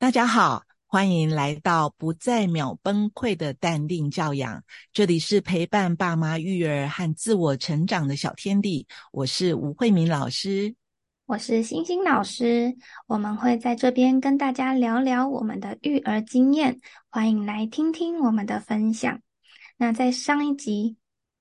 大家好，欢迎来到不再秒崩溃的淡定教养。这里是陪伴爸妈育儿和自我成长的小天地。我是吴慧敏老师，我是星星老师。我们会在这边跟大家聊聊我们的育儿经验，欢迎来听听我们的分享。那在上一集。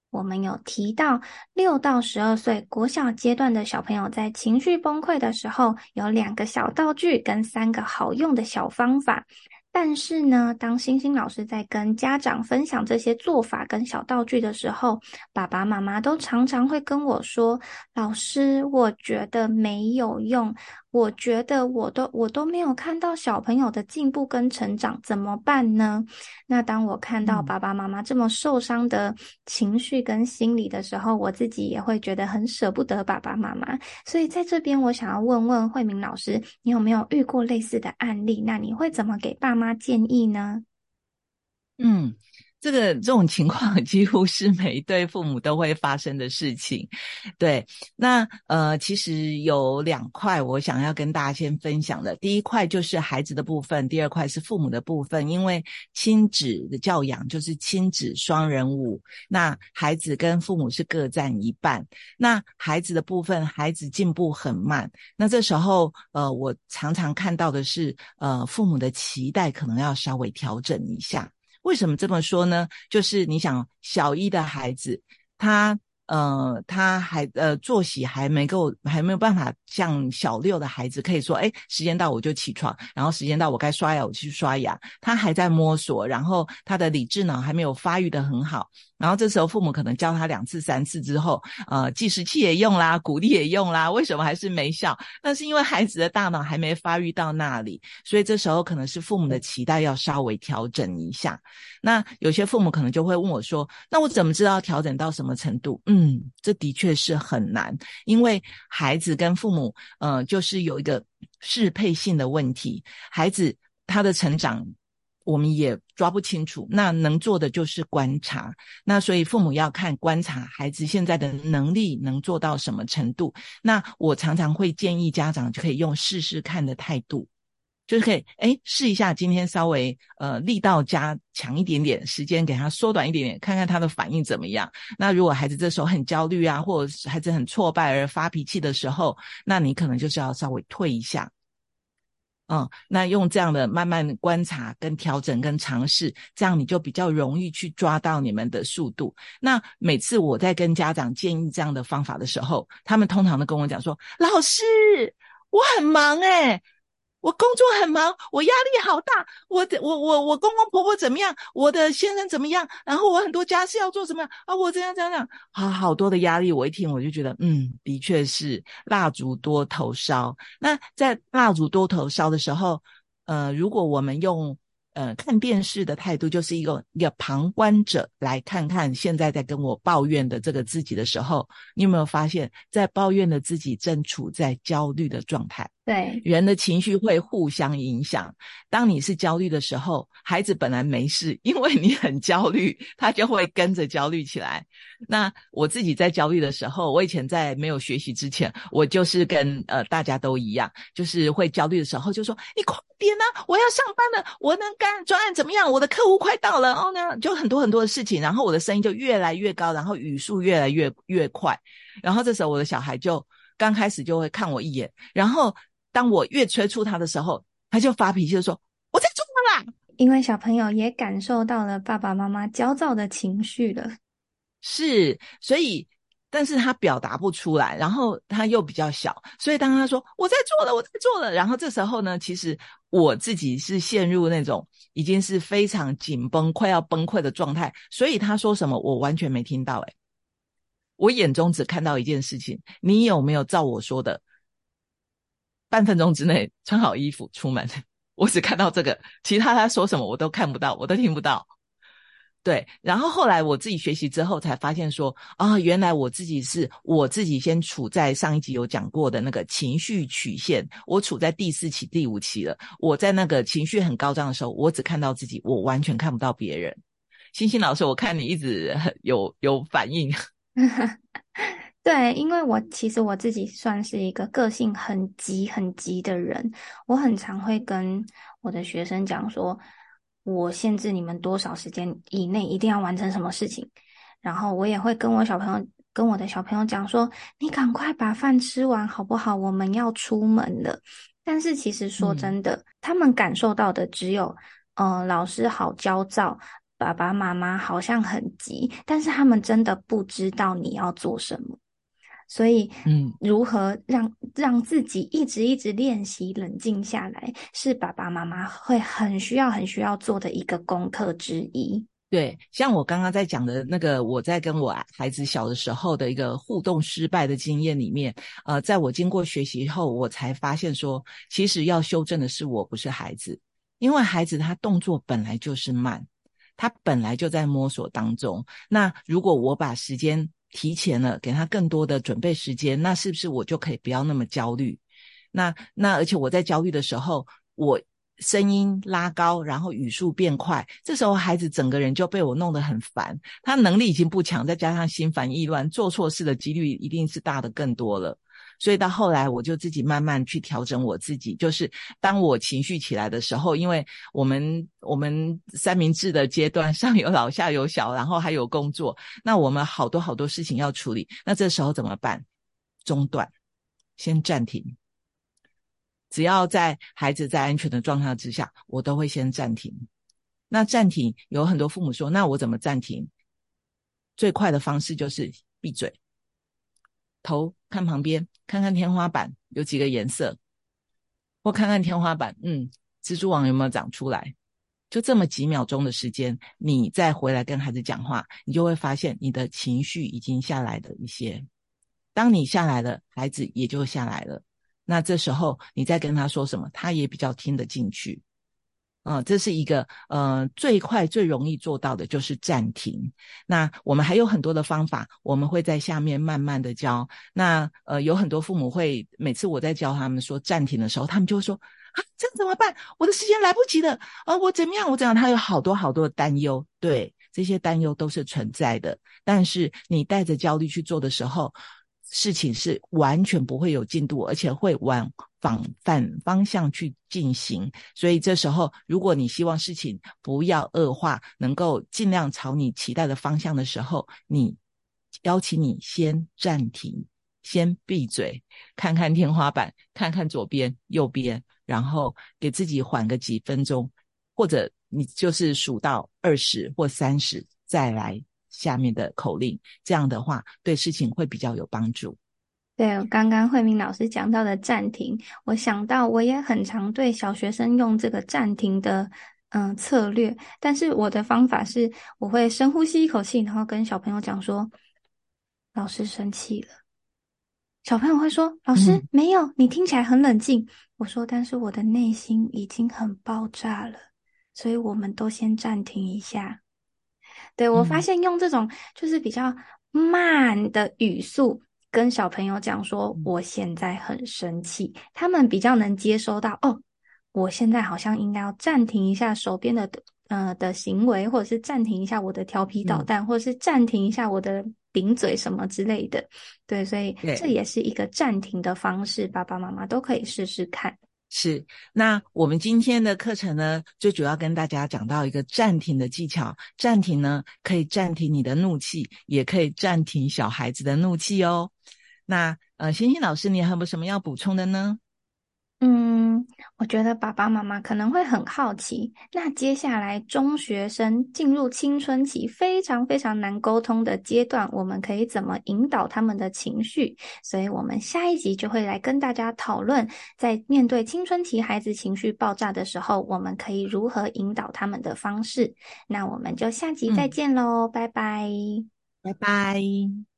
我们有提到，六到十二岁国小阶段的小朋友在情绪崩溃的时候，有两个小道具跟三个好用的小方法。但是呢，当星星老师在跟家长分享这些做法跟小道具的时候，爸爸妈妈都常常会跟我说：“老师，我觉得没有用。”我觉得我都我都没有看到小朋友的进步跟成长，怎么办呢？那当我看到爸爸妈妈这么受伤的情绪跟心理的时候，我自己也会觉得很舍不得爸爸妈妈。所以在这边，我想要问问慧明老师，你有没有遇过类似的案例？那你会怎么给爸妈建议呢？嗯。这个这种情况 几乎是每一对父母都会发生的事情，对。那呃，其实有两块我想要跟大家先分享的。第一块就是孩子的部分，第二块是父母的部分。因为亲子的教养就是亲子双人舞，那孩子跟父母是各占一半。那孩子的部分，孩子进步很慢，那这时候呃，我常常看到的是呃，父母的期待可能要稍微调整一下。为什么这么说呢？就是你想小一的孩子，他呃，他还呃，作息还没够，还没有办法像小六的孩子可以说，哎，时间到我就起床，然后时间到我该刷牙我就去刷牙。他还在摸索，然后他的理智脑还没有发育的很好。然后这时候父母可能教他两次三次之后，呃，计时器也用啦，鼓励也用啦，为什么还是没效？那是因为孩子的大脑还没发育到那里，所以这时候可能是父母的期待要稍微调整一下。那有些父母可能就会问我说：“那我怎么知道调整到什么程度？”嗯，这的确是很难，因为孩子跟父母，呃，就是有一个适配性的问题，孩子他的成长。我们也抓不清楚，那能做的就是观察。那所以父母要看观察孩子现在的能力能做到什么程度。那我常常会建议家长就可以用试试看的态度，就是可以哎试一下，今天稍微呃力道加强一点点，时间给他缩短一点点，看看他的反应怎么样。那如果孩子这时候很焦虑啊，或者孩子很挫败而发脾气的时候，那你可能就是要稍微退一下。嗯，那用这样的慢慢观察、跟调整、跟尝试，这样你就比较容易去抓到你们的速度。那每次我在跟家长建议这样的方法的时候，他们通常都跟我讲说：“老师，我很忙诶我工作很忙，我压力好大。我的我我我公公婆婆怎么样？我的先生怎么样？然后我很多家事要做，什么啊？我这样这样这样，好好多的压力。我一听我就觉得，嗯，的确是蜡烛多头烧。那在蜡烛多头烧的时候，呃，如果我们用呃看电视的态度，就是一个一个旁观者来看看现在在跟我抱怨的这个自己的时候，你有没有发现，在抱怨的自己正处在焦虑的状态？对，人的情绪会互相影响。当你是焦虑的时候，孩子本来没事，因为你很焦虑，他就会跟着焦虑起来。那我自己在焦虑的时候，我以前在没有学习之前，我就是跟呃大家都一样，就是会焦虑的时候就说：“你快点啊，我要上班了，我能干专案怎么样？我的客户快到了哦，呢就很多很多的事情。”然后我的声音就越来越高，然后语速越来越越快。然后这时候我的小孩就刚开始就会看我一眼，然后。当我越催促他的时候，他就发脾气，就说：“我在做啦！”因为小朋友也感受到了爸爸妈妈焦躁的情绪了。是，所以，但是他表达不出来，然后他又比较小，所以当他说“我在做了，我在做了”，然后这时候呢，其实我自己是陷入那种已经是非常紧绷、快要崩溃的状态，所以他说什么我完全没听到。诶我眼中只看到一件事情：你有没有照我说的？半分钟之内穿好衣服出门，我只看到这个，其他他说什么我都看不到，我都听不到。对，然后后来我自己学习之后才发现说，啊，原来我自己是我自己先处在上一集有讲过的那个情绪曲线，我处在第四期、第五期了。我在那个情绪很高涨的时候，我只看到自己，我完全看不到别人。星星老师，我看你一直有有反应。对，因为我其实我自己算是一个个性很急、很急的人，我很常会跟我的学生讲说，我限制你们多少时间以内一定要完成什么事情，然后我也会跟我小朋友、跟我的小朋友讲说，你赶快把饭吃完好不好？我们要出门了。但是其实说真的，他们感受到的只有，嗯，老师好焦躁，爸爸妈妈好像很急，但是他们真的不知道你要做什么。所以，嗯，如何让让自己一直一直练习冷静下来，是爸爸妈妈会很需要、很需要做的一个功课之一。对，像我刚刚在讲的那个，我在跟我孩子小的时候的一个互动失败的经验里面，呃，在我经过学习后，我才发现说，其实要修正的是我，不是孩子，因为孩子他动作本来就是慢，他本来就在摸索当中。那如果我把时间提前了，给他更多的准备时间，那是不是我就可以不要那么焦虑？那那而且我在焦虑的时候，我声音拉高，然后语速变快，这时候孩子整个人就被我弄得很烦。他能力已经不强，再加上心烦意乱，做错事的几率一定是大的更多了。所以到后来，我就自己慢慢去调整我自己。就是当我情绪起来的时候，因为我们我们三明治的阶段，上有老下有小，然后还有工作，那我们好多好多事情要处理。那这时候怎么办？中断，先暂停。只要在孩子在安全的状态之下，我都会先暂停。那暂停有很多父母说，那我怎么暂停？最快的方式就是闭嘴。头看旁边，看看天花板有几个颜色，或看看天花板，嗯，蜘蛛网有没有长出来？就这么几秒钟的时间，你再回来跟孩子讲话，你就会发现你的情绪已经下来了一些。当你下来了，孩子也就下来了。那这时候你再跟他说什么，他也比较听得进去。嗯，这是一个呃最快最容易做到的，就是暂停。那我们还有很多的方法，我们会在下面慢慢的教。那呃有很多父母会每次我在教他们说暂停的时候，他们就会说啊，这样怎么办？我的时间来不及了啊，我怎么样？我怎样？他有好多好多的担忧，对这些担忧都是存在的。但是你带着焦虑去做的时候，事情是完全不会有进度，而且会往。反反方向去进行，所以这时候，如果你希望事情不要恶化，能够尽量朝你期待的方向的时候，你邀请你先暂停，先闭嘴，看看天花板，看看左边、右边，然后给自己缓个几分钟，或者你就是数到二十或三十，再来下面的口令，这样的话对事情会比较有帮助。对，刚刚慧明老师讲到的暂停，我想到我也很常对小学生用这个暂停的嗯策略，但是我的方法是，我会深呼吸一口气，然后跟小朋友讲说，老师生气了。小朋友会说，老师没有，你听起来很冷静。我说，但是我的内心已经很爆炸了，所以我们都先暂停一下。对我发现用这种就是比较慢的语速。跟小朋友讲说，我现在很生气，他们比较能接收到。哦，我现在好像应该要暂停一下手边的呃的行为，或者是暂停一下我的调皮捣蛋，或者是暂停一下我的顶嘴什么之类的。对，所以这也是一个暂停的方式，爸爸妈妈都可以试试看。是，那我们今天的课程呢，最主要跟大家讲到一个暂停的技巧。暂停呢，可以暂停你的怒气，也可以暂停小孩子的怒气哦。那呃，星星老师，你还有什么要补充的呢？嗯，我觉得爸爸妈妈可能会很好奇，那接下来中学生进入青春期非常非常难沟通的阶段，我们可以怎么引导他们的情绪？所以，我们下一集就会来跟大家讨论，在面对青春期孩子情绪爆炸的时候，我们可以如何引导他们的方式。那我们就下集再见喽，拜拜，拜拜。